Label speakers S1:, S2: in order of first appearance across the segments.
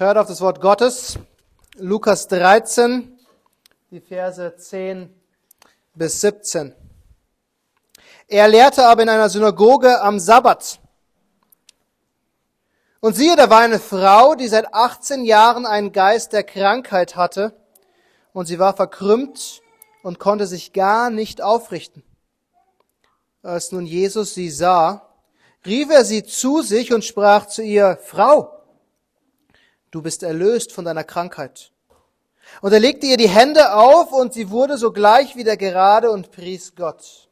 S1: Hört auf das Wort Gottes. Lukas 13, die Verse 10 bis 17. Er lehrte aber in einer Synagoge am Sabbat. Und siehe, da war eine Frau, die seit 18 Jahren einen Geist der Krankheit hatte, und sie war verkrümmt und konnte sich gar nicht aufrichten. Als nun Jesus sie sah, rief er sie zu sich und sprach zu ihr, Frau, du bist erlöst von deiner Krankheit. Und er legte ihr die Hände auf und sie wurde sogleich wieder gerade und pries Gott.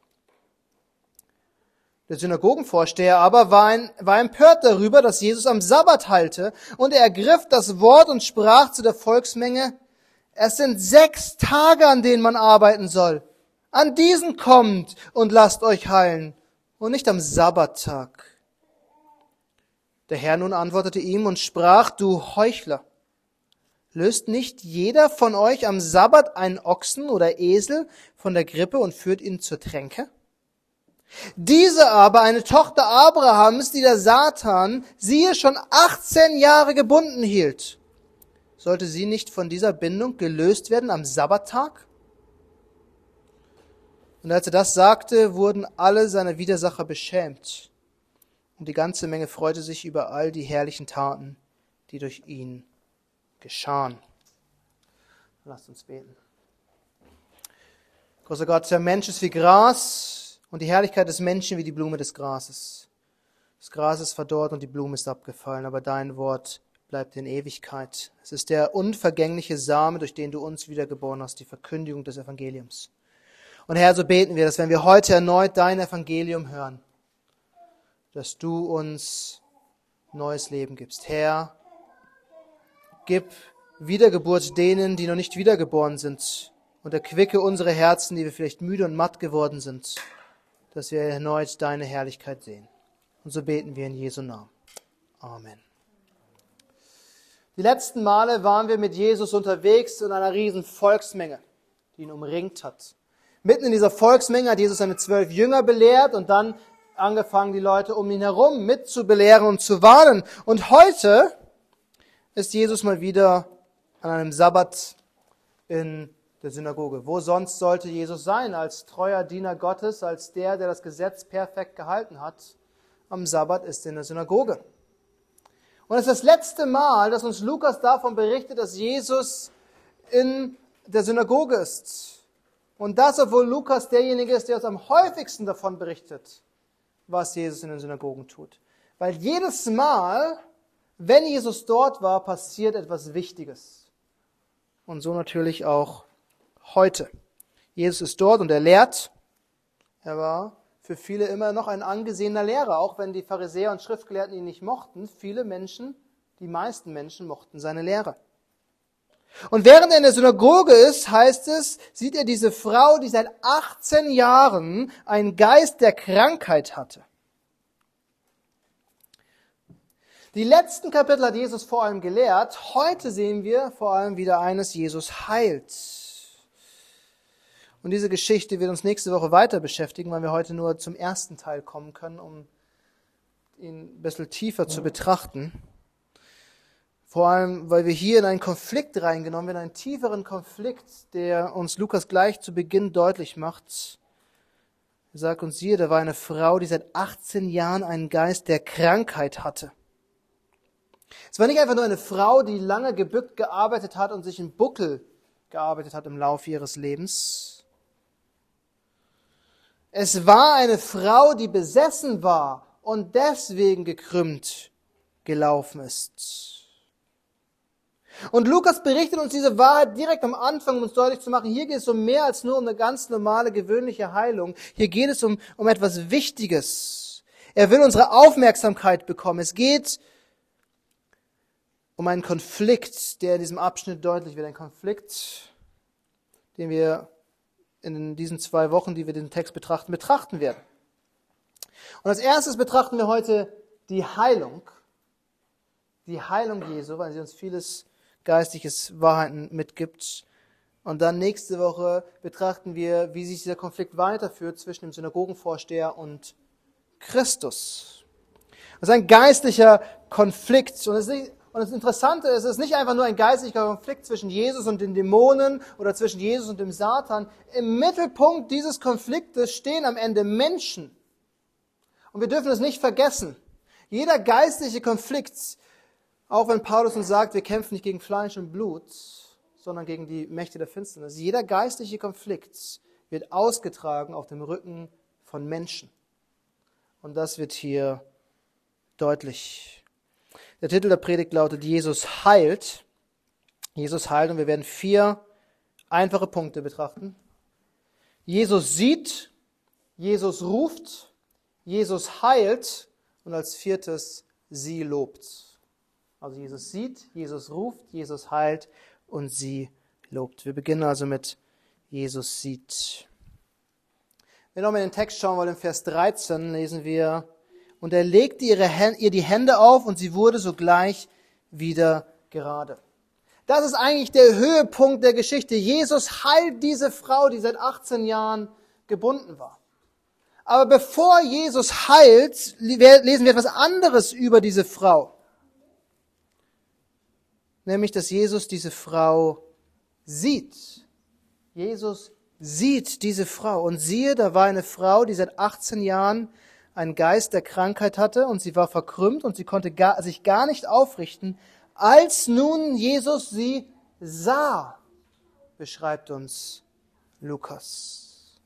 S1: Der Synagogenvorsteher aber war, ein, war empört darüber, dass Jesus am Sabbat halte, und er ergriff das Wort und sprach zu der Volksmenge, es sind sechs Tage, an denen man arbeiten soll. An diesen kommt und lasst euch heilen, und nicht am Sabbattag. Der Herr nun antwortete ihm und sprach, du Heuchler, löst nicht jeder von euch am Sabbat einen Ochsen oder Esel von der Grippe und führt ihn zur Tränke? Diese aber, eine Tochter Abrahams, die der Satan, siehe, schon 18 Jahre gebunden hielt. Sollte sie nicht von dieser Bindung gelöst werden am Sabbattag? Und als er das sagte, wurden alle seine Widersacher beschämt. Und die ganze Menge freute sich über all die herrlichen Taten, die durch ihn geschahen. Lasst uns beten. Großer Gott, der Mensch ist wie Gras, und die Herrlichkeit des Menschen wie die Blume des Grases. Das Gras ist verdorrt und die Blume ist abgefallen, aber dein Wort bleibt in Ewigkeit. Es ist der unvergängliche Same, durch den du uns wiedergeboren hast, die Verkündigung des Evangeliums. Und Herr, so beten wir, dass wenn wir heute erneut dein Evangelium hören, dass du uns neues Leben gibst. Herr, gib Wiedergeburt denen, die noch nicht wiedergeboren sind, und erquicke unsere Herzen, die wir vielleicht müde und matt geworden sind dass wir erneut deine Herrlichkeit sehen. Und so beten wir in Jesu Namen. Amen. Die letzten Male waren wir mit Jesus unterwegs in einer riesen Volksmenge, die ihn umringt hat. Mitten in dieser Volksmenge hat Jesus seine zwölf Jünger belehrt und dann angefangen, die Leute um ihn herum mitzubelehren und zu warnen. Und heute ist Jesus mal wieder an einem Sabbat in der Synagoge. Wo sonst sollte Jesus sein als treuer Diener Gottes, als der, der das Gesetz perfekt gehalten hat? Am Sabbat ist in der Synagoge. Und es ist das letzte Mal, dass uns Lukas davon berichtet, dass Jesus in der Synagoge ist. Und das, obwohl Lukas derjenige ist, der uns am häufigsten davon berichtet, was Jesus in den Synagogen tut. Weil jedes Mal, wenn Jesus dort war, passiert etwas Wichtiges. Und so natürlich auch heute. Jesus ist dort und er lehrt. Er war für viele immer noch ein angesehener Lehrer, auch wenn die Pharisäer und Schriftgelehrten ihn nicht mochten. Viele Menschen, die meisten Menschen mochten seine Lehre. Und während er in der Synagoge ist, heißt es, sieht er diese Frau, die seit 18 Jahren einen Geist der Krankheit hatte. Die letzten Kapitel hat Jesus vor allem gelehrt. Heute sehen wir vor allem wieder eines, Jesus heilt. Und diese Geschichte wird uns nächste Woche weiter beschäftigen, weil wir heute nur zum ersten Teil kommen können, um ihn ein bisschen tiefer zu betrachten. Vor allem, weil wir hier in einen Konflikt reingenommen werden, einen tieferen Konflikt, der uns Lukas gleich zu Beginn deutlich macht. Er sagt uns hier, da war eine Frau, die seit 18 Jahren einen Geist der Krankheit hatte. Es war nicht einfach nur eine Frau, die lange gebückt gearbeitet hat und sich in Buckel gearbeitet hat im Laufe ihres Lebens, es war eine Frau, die besessen war und deswegen gekrümmt gelaufen ist. Und Lukas berichtet uns diese Wahrheit direkt am Anfang, um uns deutlich zu machen, hier geht es um mehr als nur um eine ganz normale, gewöhnliche Heilung. Hier geht es um, um etwas Wichtiges. Er will unsere Aufmerksamkeit bekommen. Es geht um einen Konflikt, der in diesem Abschnitt deutlich wird. Ein Konflikt, den wir in diesen zwei Wochen, die wir den Text betrachten, betrachten werden. Und als erstes betrachten wir heute die Heilung. Die Heilung Jesu, weil sie uns vieles geistliches Wahrheiten mitgibt. Und dann nächste Woche betrachten wir, wie sich dieser Konflikt weiterführt zwischen dem Synagogenvorsteher und Christus. Das ist ein geistlicher Konflikt. Und ist Und das Interessante ist, es ist nicht einfach nur ein geistlicher Konflikt zwischen Jesus und den Dämonen oder zwischen Jesus und dem Satan. Im Mittelpunkt dieses Konfliktes stehen am Ende Menschen. Und wir dürfen es nicht vergessen. Jeder geistliche Konflikt, auch wenn Paulus uns sagt, wir kämpfen nicht gegen Fleisch und Blut, sondern gegen die Mächte der Finsternis. Jeder geistliche Konflikt wird ausgetragen auf dem Rücken von Menschen. Und das wird hier deutlich. Der Titel der Predigt lautet Jesus heilt. Jesus heilt und wir werden vier einfache Punkte betrachten. Jesus sieht, Jesus ruft, Jesus heilt und als viertes sie lobt. Also Jesus sieht, Jesus ruft, Jesus heilt und sie lobt. Wir beginnen also mit Jesus sieht. Wenn wir nochmal in den Text schauen wollen, im Vers 13 lesen wir, und er legte ihre, ihr die Hände auf und sie wurde sogleich wieder gerade. Das ist eigentlich der Höhepunkt der Geschichte. Jesus heilt diese Frau, die seit 18 Jahren gebunden war. Aber bevor Jesus heilt, lesen wir etwas anderes über diese Frau. Nämlich, dass Jesus diese Frau sieht. Jesus sieht diese Frau. Und siehe, da war eine Frau, die seit 18 Jahren einen Geist der Krankheit hatte und sie war verkrümmt und sie konnte gar, sich gar nicht aufrichten, als nun Jesus sie sah, beschreibt uns Lukas.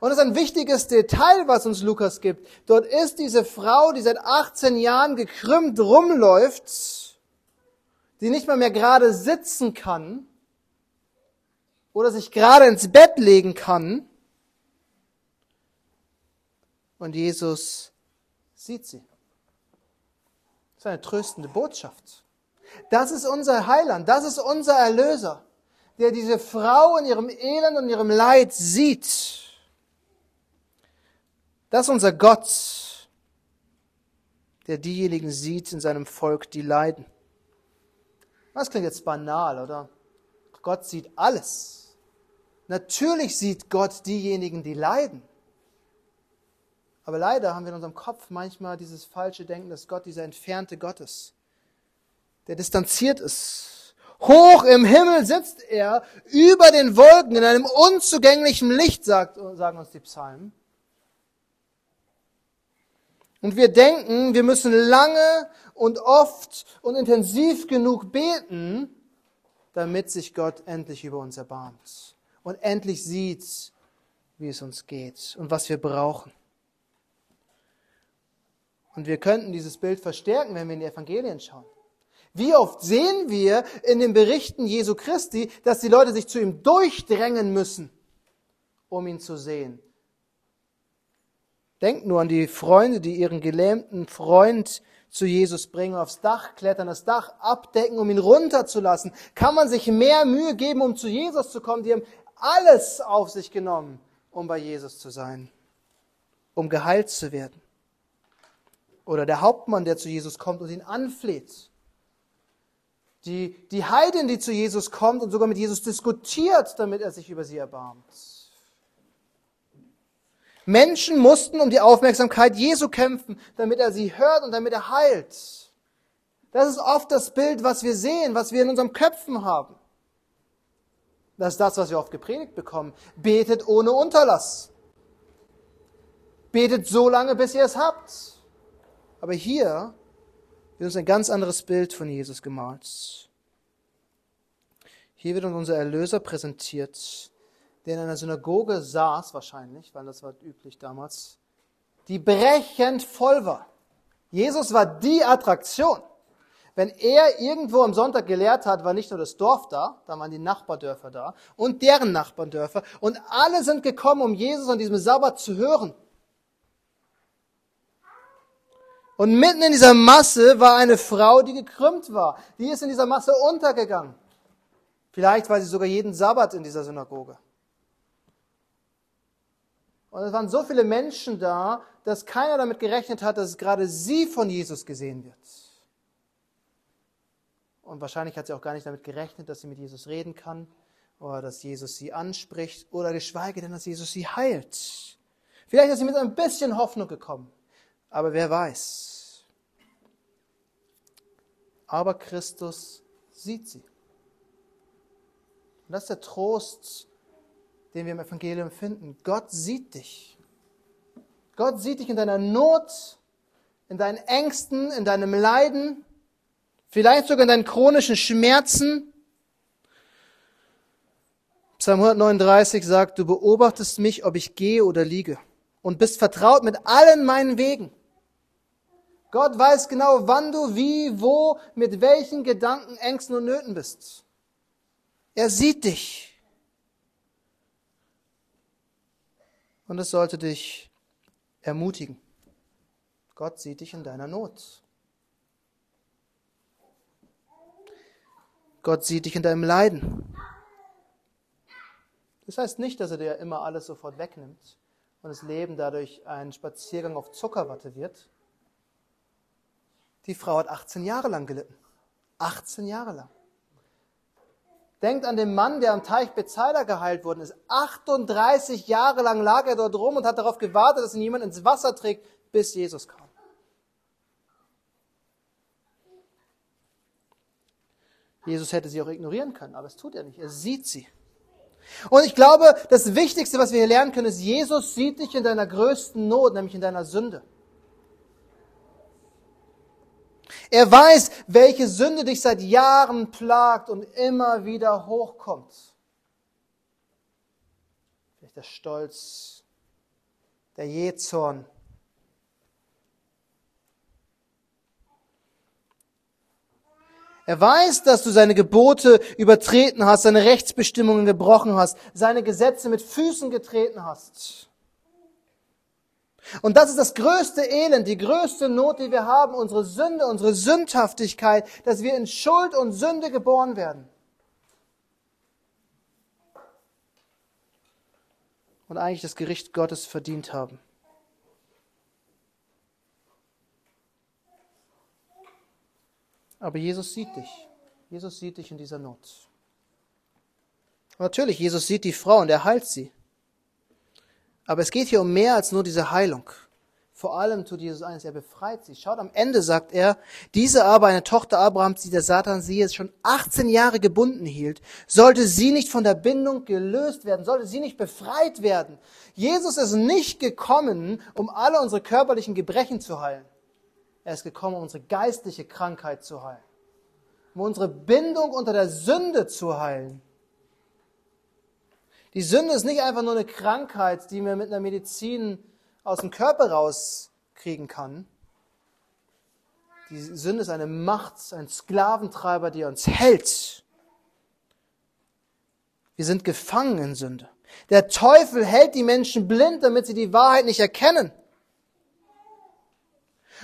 S1: Und das ist ein wichtiges Detail, was uns Lukas gibt. Dort ist diese Frau, die seit 18 Jahren gekrümmt rumläuft, die nicht mal mehr gerade sitzen kann oder sich gerade ins Bett legen kann, und Jesus sieht sie. Das ist eine tröstende Botschaft. Das ist unser Heiland, das ist unser Erlöser, der diese Frau in ihrem Elend und ihrem Leid sieht. Das ist unser Gott, der diejenigen sieht in seinem Volk, die leiden. Das klingt jetzt banal, oder? Gott sieht alles. Natürlich sieht Gott diejenigen, die leiden. Aber leider haben wir in unserem Kopf manchmal dieses falsche Denken, dass Gott dieser entfernte Gott ist, der distanziert ist. Hoch im Himmel sitzt er, über den Wolken, in einem unzugänglichen Licht, sagt, sagen uns die Psalmen. Und wir denken, wir müssen lange und oft und intensiv genug beten, damit sich Gott endlich über uns erbarmt und endlich sieht, wie es uns geht und was wir brauchen. Und wir könnten dieses Bild verstärken, wenn wir in die Evangelien schauen. Wie oft sehen wir in den Berichten Jesu Christi, dass die Leute sich zu ihm durchdrängen müssen, um ihn zu sehen. Denkt nur an die Freunde, die ihren gelähmten Freund zu Jesus bringen, aufs Dach klettern, das Dach abdecken, um ihn runterzulassen. Kann man sich mehr Mühe geben, um zu Jesus zu kommen? Die haben alles auf sich genommen, um bei Jesus zu sein, um geheilt zu werden oder der Hauptmann, der zu Jesus kommt und ihn anfleht. Die, die Heidin, die zu Jesus kommt und sogar mit Jesus diskutiert, damit er sich über sie erbarmt. Menschen mussten um die Aufmerksamkeit Jesu kämpfen, damit er sie hört und damit er heilt. Das ist oft das Bild, was wir sehen, was wir in unserem Köpfen haben. Das ist das, was wir oft gepredigt bekommen. Betet ohne Unterlass. Betet so lange, bis ihr es habt. Aber hier wird uns ein ganz anderes Bild von Jesus gemalt. Hier wird uns unser Erlöser präsentiert, der in einer Synagoge saß, wahrscheinlich, weil das war üblich damals, die brechend voll war. Jesus war die Attraktion. Wenn er irgendwo am Sonntag gelehrt hat, war nicht nur das Dorf da, da waren die Nachbardörfer da und deren Nachbardörfer und alle sind gekommen, um Jesus an diesem Sabbat zu hören. Und mitten in dieser Masse war eine Frau, die gekrümmt war. Die ist in dieser Masse untergegangen. Vielleicht war sie sogar jeden Sabbat in dieser Synagoge. Und es waren so viele Menschen da, dass keiner damit gerechnet hat, dass gerade sie von Jesus gesehen wird. Und wahrscheinlich hat sie auch gar nicht damit gerechnet, dass sie mit Jesus reden kann oder dass Jesus sie anspricht oder geschweige denn, dass Jesus sie heilt. Vielleicht ist sie mit ein bisschen Hoffnung gekommen, aber wer weiß. Aber Christus sieht sie. Und das ist der Trost, den wir im Evangelium finden. Gott sieht dich. Gott sieht dich in deiner Not, in deinen Ängsten, in deinem Leiden, vielleicht sogar in deinen chronischen Schmerzen. Psalm 139 sagt, du beobachtest mich, ob ich gehe oder liege und bist vertraut mit allen meinen Wegen. Gott weiß genau, wann du wie, wo, mit welchen Gedanken, Ängsten und Nöten bist. Er sieht dich. Und es sollte dich ermutigen. Gott sieht dich in deiner Not. Gott sieht dich in deinem Leiden. Das heißt nicht, dass er dir immer alles sofort wegnimmt und das Leben dadurch ein Spaziergang auf Zuckerwatte wird. Die Frau hat 18 Jahre lang gelitten. 18 Jahre lang. Denkt an den Mann, der am Teich Bethsaida geheilt worden ist. 38 Jahre lang lag er dort rum und hat darauf gewartet, dass ihn jemand ins Wasser trägt, bis Jesus kam. Jesus hätte sie auch ignorieren können, aber es tut er nicht. Er sieht sie. Und ich glaube, das Wichtigste, was wir hier lernen können, ist, Jesus sieht dich in deiner größten Not, nämlich in deiner Sünde. Er weiß, welche Sünde dich seit Jahren plagt und immer wieder hochkommt. Vielleicht der Stolz, der Jezorn, Er weiß, dass du seine Gebote übertreten hast, seine Rechtsbestimmungen gebrochen hast, seine Gesetze mit Füßen getreten hast. Und das ist das größte Elend, die größte Not, die wir haben, unsere Sünde, unsere Sündhaftigkeit, dass wir in Schuld und Sünde geboren werden. Und eigentlich das Gericht Gottes verdient haben. Aber Jesus sieht dich. Jesus sieht dich in dieser Not. Natürlich, Jesus sieht die Frau und er heilt sie. Aber es geht hier um mehr als nur diese Heilung. Vor allem tut Jesus eines, er befreit sie. Schaut, am Ende sagt er, diese aber, eine Tochter Abrahams, die der Satan sie jetzt schon 18 Jahre gebunden hielt, sollte sie nicht von der Bindung gelöst werden, sollte sie nicht befreit werden. Jesus ist nicht gekommen, um alle unsere körperlichen Gebrechen zu heilen. Er ist gekommen, um unsere geistliche Krankheit zu heilen, um unsere Bindung unter der Sünde zu heilen. Die Sünde ist nicht einfach nur eine Krankheit, die man mit einer Medizin aus dem Körper rauskriegen kann. Die Sünde ist eine Macht, ein Sklaventreiber, der uns hält. Wir sind gefangen in Sünde. Der Teufel hält die Menschen blind, damit sie die Wahrheit nicht erkennen.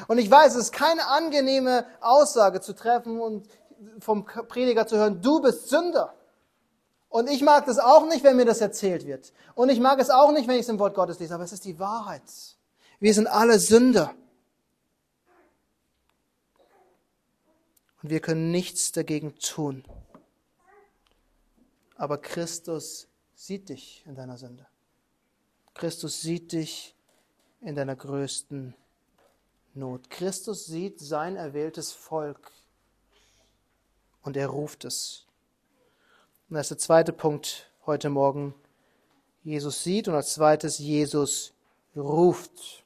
S1: Und ich weiß, es ist keine angenehme Aussage zu treffen und vom Prediger zu hören, du bist Sünder. Und ich mag das auch nicht, wenn mir das erzählt wird. Und ich mag es auch nicht, wenn ich es im Wort Gottes lese, aber es ist die Wahrheit. Wir sind alle Sünder. Und wir können nichts dagegen tun. Aber Christus sieht dich in deiner Sünde. Christus sieht dich in deiner größten Not. Christus sieht sein erwähltes Volk und er ruft es. Und das ist der zweite Punkt heute Morgen. Jesus sieht und als zweites Jesus ruft.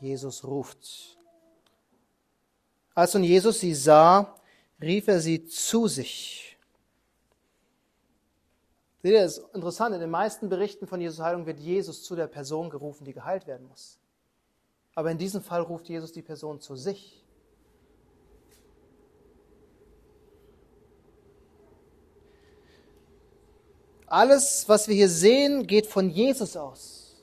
S1: Jesus ruft. Als nun Jesus sie sah, rief er sie zu sich. Seht ihr, das ist interessant. In den meisten Berichten von Jesus Heilung wird Jesus zu der Person gerufen, die geheilt werden muss. Aber in diesem Fall ruft Jesus die Person zu sich. Alles, was wir hier sehen, geht von Jesus aus.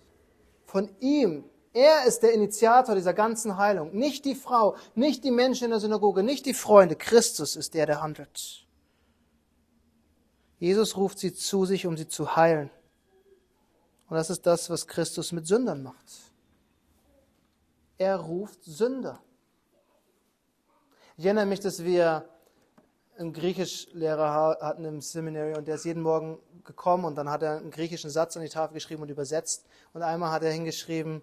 S1: Von ihm. Er ist der Initiator dieser ganzen Heilung. Nicht die Frau, nicht die Menschen in der Synagoge, nicht die Freunde. Christus ist der, der handelt. Jesus ruft sie zu sich, um sie zu heilen. Und das ist das, was Christus mit Sündern macht. Er ruft Sünder. Ich erinnere mich, dass wir einen Griechischlehrer hatten im Seminary und der ist jeden Morgen gekommen und dann hat er einen griechischen Satz an die Tafel geschrieben und übersetzt. Und einmal hat er hingeschrieben,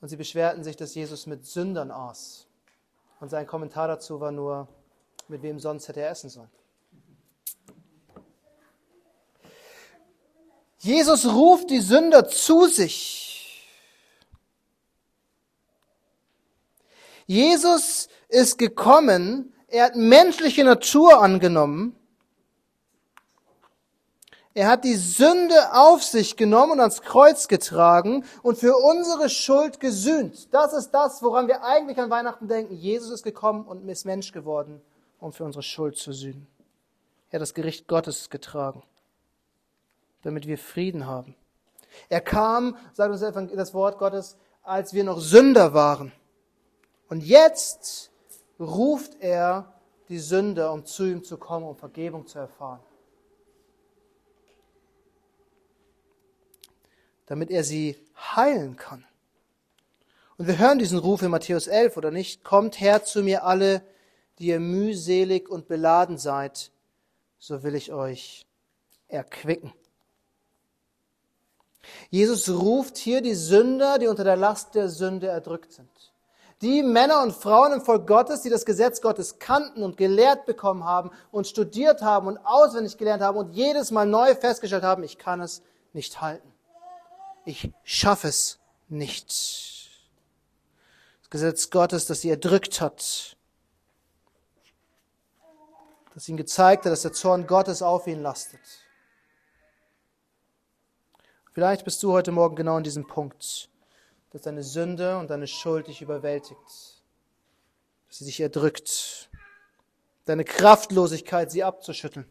S1: und sie beschwerten sich, dass Jesus mit Sündern aß. Und sein Kommentar dazu war nur, mit wem sonst hätte er essen sollen. Jesus ruft die Sünder zu sich. Jesus ist gekommen, er hat menschliche Natur angenommen, er hat die Sünde auf sich genommen und ans Kreuz getragen und für unsere Schuld gesühnt. Das ist das, woran wir eigentlich an Weihnachten denken. Jesus ist gekommen und ist Mensch geworden, um für unsere Schuld zu sühnen. Er hat das Gericht Gottes getragen, damit wir Frieden haben. Er kam, sagt uns das Wort Gottes, als wir noch Sünder waren. Und jetzt ruft er die Sünder, um zu ihm zu kommen, um Vergebung zu erfahren. damit er sie heilen kann. Und wir hören diesen Ruf in Matthäus 11 oder nicht? Kommt her zu mir alle, die ihr mühselig und beladen seid, so will ich euch erquicken. Jesus ruft hier die Sünder, die unter der Last der Sünde erdrückt sind. Die Männer und Frauen im Volk Gottes, die das Gesetz Gottes kannten und gelehrt bekommen haben und studiert haben und auswendig gelernt haben und jedes Mal neu festgestellt haben, ich kann es nicht halten ich schaffe es nicht. Das Gesetz Gottes, das sie erdrückt hat, das ihnen gezeigt hat, dass der Zorn Gottes auf ihn lastet. Vielleicht bist du heute Morgen genau an diesem Punkt, dass deine Sünde und deine Schuld dich überwältigt, dass sie dich erdrückt, deine Kraftlosigkeit, sie abzuschütteln,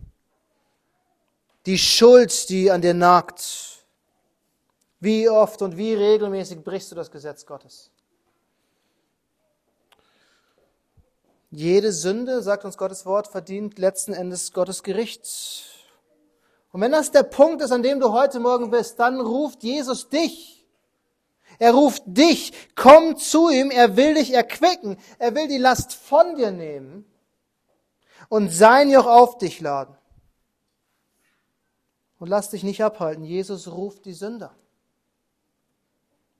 S1: die Schuld, die an dir nagt, wie oft und wie regelmäßig brichst du das Gesetz Gottes? Jede Sünde, sagt uns Gottes Wort, verdient letzten Endes Gottes Gericht. Und wenn das der Punkt ist, an dem du heute Morgen bist, dann ruft Jesus dich. Er ruft dich, komm zu ihm, er will dich erquicken, er will die Last von dir nehmen und sein Joch auf dich laden. Und lass dich nicht abhalten, Jesus ruft die Sünder.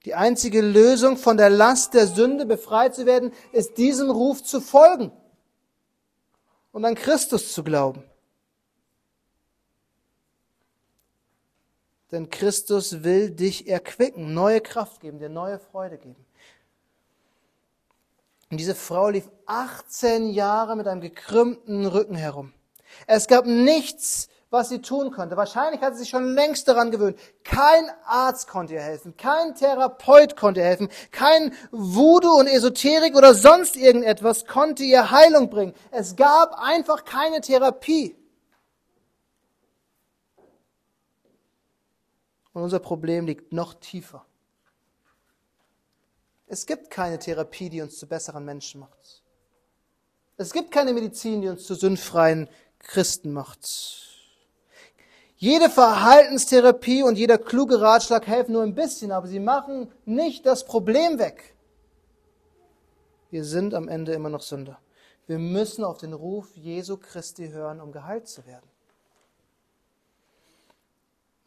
S1: Die einzige Lösung, von der Last der Sünde befreit zu werden, ist diesem Ruf zu folgen und an Christus zu glauben. Denn Christus will dich erquicken, neue Kraft geben, dir neue Freude geben. Und diese Frau lief 18 Jahre mit einem gekrümmten Rücken herum. Es gab nichts, was sie tun konnte. Wahrscheinlich hat sie sich schon längst daran gewöhnt. Kein Arzt konnte ihr helfen, kein Therapeut konnte ihr helfen, kein Voodoo und Esoterik oder sonst irgendetwas konnte ihr Heilung bringen. Es gab einfach keine Therapie. Und unser Problem liegt noch tiefer. Es gibt keine Therapie, die uns zu besseren Menschen macht. Es gibt keine Medizin, die uns zu sündfreien Christen macht. Jede Verhaltenstherapie und jeder kluge Ratschlag helfen nur ein bisschen, aber sie machen nicht das Problem weg. Wir sind am Ende immer noch Sünder. Wir müssen auf den Ruf Jesu Christi hören, um geheilt zu werden.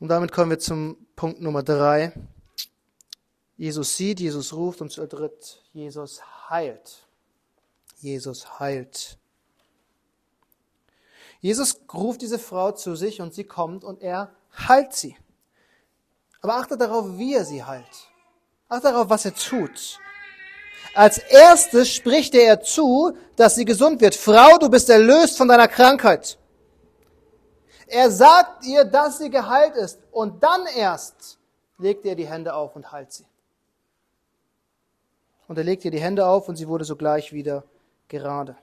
S1: Und damit kommen wir zum Punkt Nummer drei. Jesus sieht, Jesus ruft und zu dritt, Jesus heilt. Jesus heilt. Jesus ruft diese Frau zu sich und sie kommt und er heilt sie. Aber achtet darauf, wie er sie heilt. Achtet darauf, was er tut. Als erstes spricht er zu, dass sie gesund wird. Frau, du bist erlöst von deiner Krankheit. Er sagt ihr, dass sie geheilt ist und dann erst legt er die Hände auf und heilt sie. Und er legt ihr die Hände auf und sie wurde sogleich wieder gerade.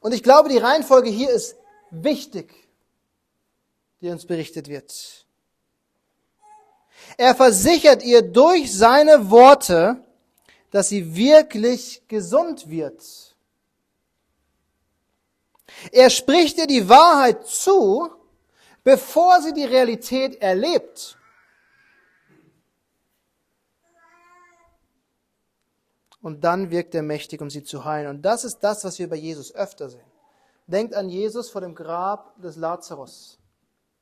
S1: Und ich glaube, die Reihenfolge hier ist wichtig, die uns berichtet wird. Er versichert ihr durch seine Worte, dass sie wirklich gesund wird. Er spricht ihr die Wahrheit zu, bevor sie die Realität erlebt. Und dann wirkt er mächtig, um sie zu heilen. Und das ist das, was wir bei Jesus öfter sehen. Denkt an Jesus vor dem Grab des Lazarus.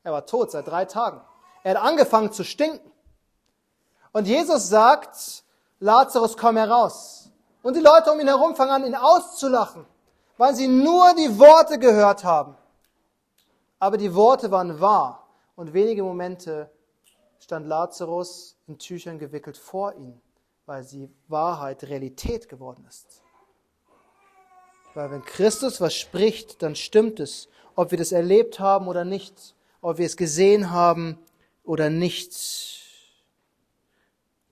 S1: Er war tot seit drei Tagen. Er hat angefangen zu stinken. Und Jesus sagt, Lazarus, komm heraus. Und die Leute um ihn herum fangen an, ihn auszulachen, weil sie nur die Worte gehört haben. Aber die Worte waren wahr. Und wenige Momente stand Lazarus in Tüchern gewickelt vor ihm, weil die Wahrheit Realität geworden ist. Weil wenn Christus was spricht, dann stimmt es, ob wir das erlebt haben oder nicht, ob wir es gesehen haben oder nicht.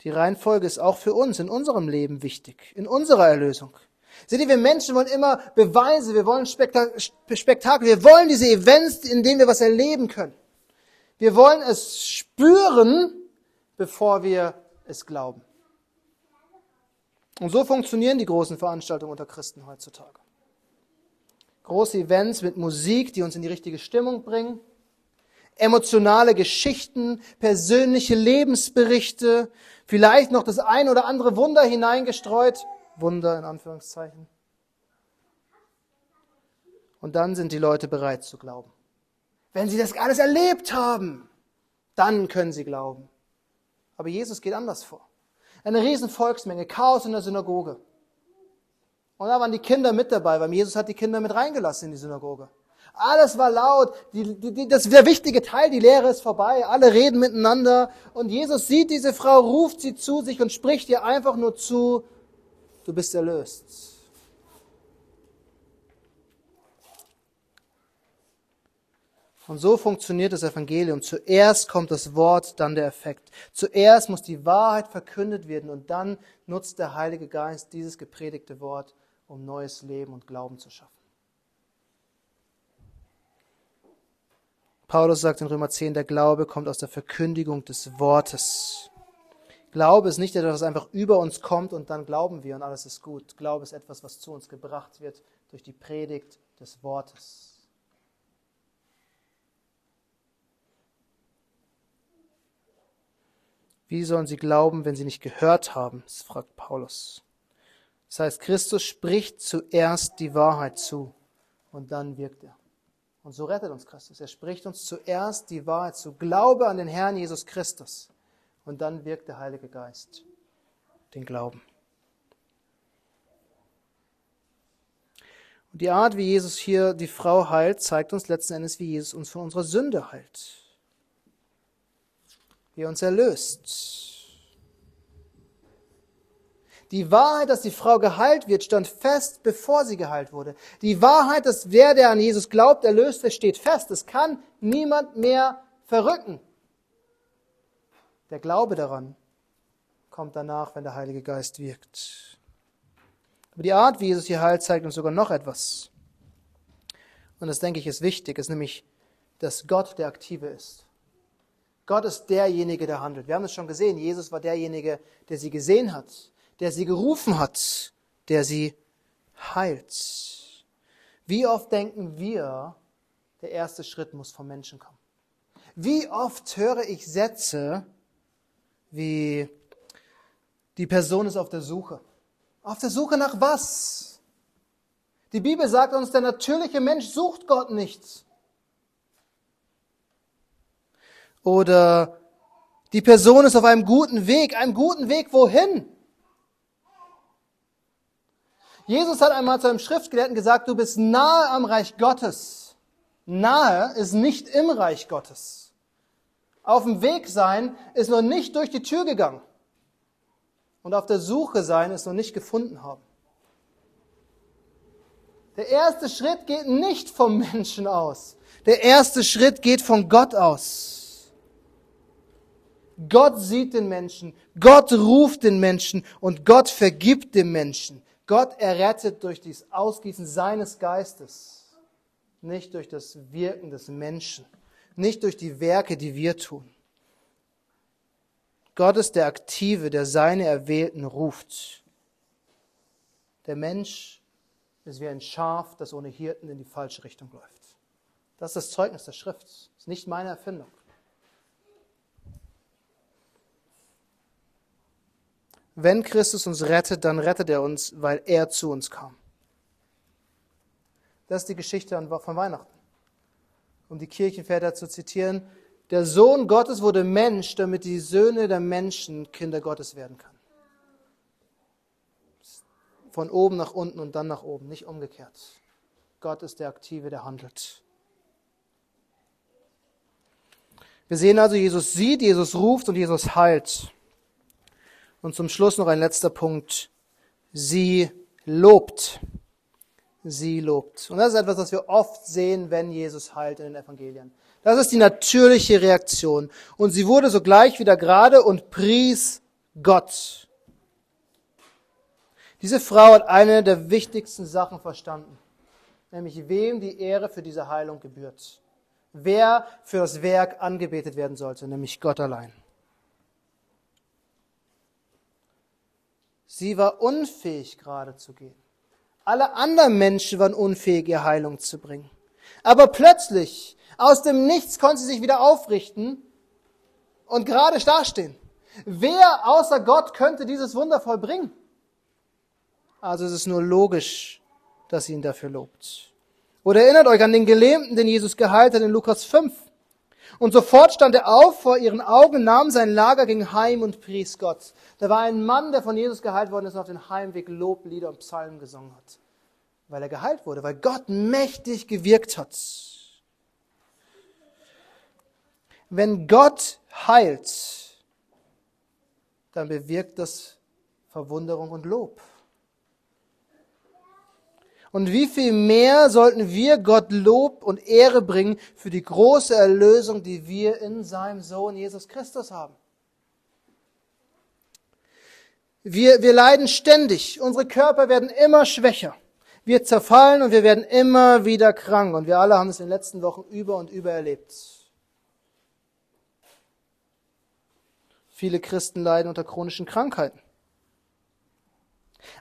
S1: Die Reihenfolge ist auch für uns in unserem Leben wichtig, in unserer Erlösung. Seht ihr, wir Menschen wollen immer Beweise, wir wollen Spektakel, wir wollen diese Events, in denen wir was erleben können. Wir wollen es spüren, bevor wir es glauben. Und so funktionieren die großen Veranstaltungen unter Christen heutzutage. Große Events mit Musik, die uns in die richtige Stimmung bringen, emotionale Geschichten, persönliche Lebensberichte, vielleicht noch das ein oder andere Wunder hineingestreut. Wunder in Anführungszeichen. Und dann sind die Leute bereit zu glauben. Wenn sie das alles erlebt haben, dann können sie glauben. Aber Jesus geht anders vor. Eine riesen Volksmenge, Chaos in der Synagoge. Und da waren die Kinder mit dabei, weil Jesus hat die Kinder mit reingelassen in die Synagoge. Alles war laut, die, die, die, das der wichtige Teil, die Lehre ist vorbei, alle reden miteinander und Jesus sieht diese Frau, ruft sie zu sich und spricht ihr einfach nur zu, du bist erlöst. Und so funktioniert das Evangelium. Zuerst kommt das Wort, dann der Effekt. Zuerst muss die Wahrheit verkündet werden und dann nutzt der Heilige Geist dieses gepredigte Wort, um neues Leben und Glauben zu schaffen. Paulus sagt in Römer 10, der Glaube kommt aus der Verkündigung des Wortes. Glaube ist nicht etwas, was einfach über uns kommt und dann glauben wir und alles ist gut. Glaube ist etwas, was zu uns gebracht wird durch die Predigt des Wortes. Wie sollen sie glauben, wenn sie nicht gehört haben? Das fragt Paulus. Das heißt, Christus spricht zuerst die Wahrheit zu und dann wirkt er. Und so rettet uns Christus. Er spricht uns zuerst die Wahrheit zu. Glaube an den Herrn Jesus Christus. Und dann wirkt der Heilige Geist den Glauben. Und die Art, wie Jesus hier die Frau heilt, zeigt uns letzten Endes, wie Jesus uns von unserer Sünde heilt. Wie er uns erlöst. Die Wahrheit, dass die Frau geheilt wird, stand fest, bevor sie geheilt wurde. Die Wahrheit, dass wer, der an Jesus glaubt, erlöst wird, steht fest. Es kann niemand mehr verrücken. Der Glaube daran kommt danach, wenn der Heilige Geist wirkt. Aber die Art, wie Jesus hier heilt, zeigt uns sogar noch etwas. Und das denke ich ist wichtig, ist nämlich, dass Gott der Aktive ist. Gott ist derjenige, der handelt. Wir haben es schon gesehen. Jesus war derjenige, der sie gesehen hat der sie gerufen hat, der sie heilt. Wie oft denken wir, der erste Schritt muss vom Menschen kommen? Wie oft höre ich Sätze wie, die Person ist auf der Suche. Auf der Suche nach was? Die Bibel sagt uns, der natürliche Mensch sucht Gott nicht. Oder die Person ist auf einem guten Weg. Einem guten Weg wohin? Jesus hat einmal zu einem Schriftgelehrten gesagt, du bist nahe am Reich Gottes. Nahe ist nicht im Reich Gottes. Auf dem Weg sein ist noch nicht durch die Tür gegangen. Und auf der Suche sein ist noch nicht gefunden haben. Der erste Schritt geht nicht vom Menschen aus. Der erste Schritt geht von Gott aus. Gott sieht den Menschen, Gott ruft den Menschen und Gott vergibt dem Menschen. Gott errettet durch das Ausgießen seines Geistes, nicht durch das Wirken des Menschen, nicht durch die Werke, die wir tun. Gott ist der Aktive, der seine Erwählten ruft. Der Mensch ist wie ein Schaf, das ohne Hirten in die falsche Richtung läuft. Das ist das Zeugnis der Schrift. Das ist nicht meine Erfindung. Wenn Christus uns rettet, dann rettet er uns, weil er zu uns kam. Das ist die Geschichte von Weihnachten. Um die Kirchenväter zu zitieren, der Sohn Gottes wurde Mensch, damit die Söhne der Menschen Kinder Gottes werden können. von oben nach unten und dann nach oben, nicht umgekehrt. Gott ist der Aktive, der handelt. Wir sehen also, Jesus sieht, Jesus ruft und Jesus heilt. Und zum Schluss noch ein letzter Punkt. Sie lobt. Sie lobt. Und das ist etwas, was wir oft sehen, wenn Jesus heilt in den Evangelien. Das ist die natürliche Reaktion. Und sie wurde sogleich wieder gerade und pries Gott. Diese Frau hat eine der wichtigsten Sachen verstanden, nämlich wem die Ehre für diese Heilung gebührt. Wer für das Werk angebetet werden sollte, nämlich Gott allein. Sie war unfähig gerade zu gehen. Alle anderen Menschen waren unfähig, ihr Heilung zu bringen. Aber plötzlich, aus dem Nichts, konnte sie sich wieder aufrichten und gerade dastehen. Wer außer Gott könnte dieses Wunder vollbringen? Also es ist nur logisch, dass sie ihn dafür lobt. Oder erinnert euch an den Gelähmten, den Jesus geheilt hat in Lukas 5. Und sofort stand er auf vor ihren Augen, nahm sein Lager, ging heim und pries Gott. Da war ein Mann, der von Jesus geheilt worden ist und auf den Heimweg Loblieder und Psalmen gesungen hat. Weil er geheilt wurde, weil Gott mächtig gewirkt hat. Wenn Gott heilt, dann bewirkt das Verwunderung und Lob. Und wie viel mehr sollten wir Gott Lob und Ehre bringen für die große Erlösung, die wir in seinem Sohn Jesus Christus haben. Wir, wir leiden ständig. Unsere Körper werden immer schwächer. Wir zerfallen und wir werden immer wieder krank. Und wir alle haben es in den letzten Wochen über und über erlebt. Viele Christen leiden unter chronischen Krankheiten.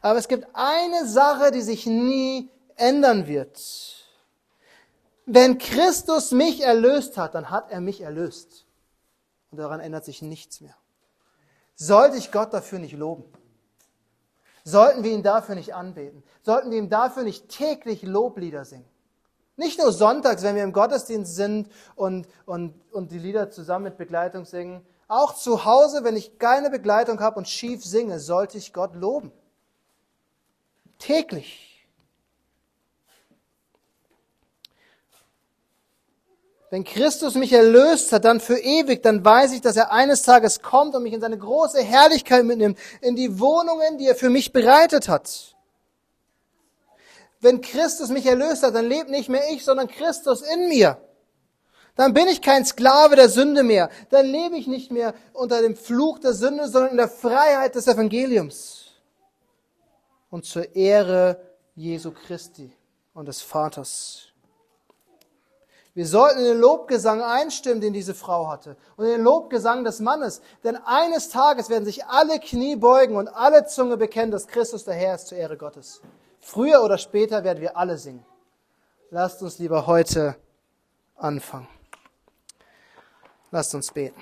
S1: Aber es gibt eine Sache, die sich nie ändern wird. Wenn Christus mich erlöst hat, dann hat er mich erlöst. Und daran ändert sich nichts mehr. Sollte ich Gott dafür nicht loben? Sollten wir ihn dafür nicht anbeten? Sollten wir ihm dafür nicht täglich Loblieder singen? Nicht nur sonntags, wenn wir im Gottesdienst sind und, und, und die Lieder zusammen mit Begleitung singen. Auch zu Hause, wenn ich keine Begleitung habe und schief singe, sollte ich Gott loben. Täglich. Wenn Christus mich erlöst hat, dann für ewig, dann weiß ich, dass er eines Tages kommt und mich in seine große Herrlichkeit mitnimmt, in die Wohnungen, die er für mich bereitet hat. Wenn Christus mich erlöst hat, dann lebt nicht mehr ich, sondern Christus in mir. Dann bin ich kein Sklave der Sünde mehr. Dann lebe ich nicht mehr unter dem Fluch der Sünde, sondern in der Freiheit des Evangeliums und zur Ehre Jesu Christi und des Vaters. Wir sollten in den Lobgesang einstimmen, den diese Frau hatte, und in den Lobgesang des Mannes, denn eines Tages werden sich alle Knie beugen und alle Zunge bekennen, dass Christus der Herr ist zur Ehre Gottes. Früher oder später werden wir alle singen. Lasst uns lieber heute anfangen. Lasst uns beten.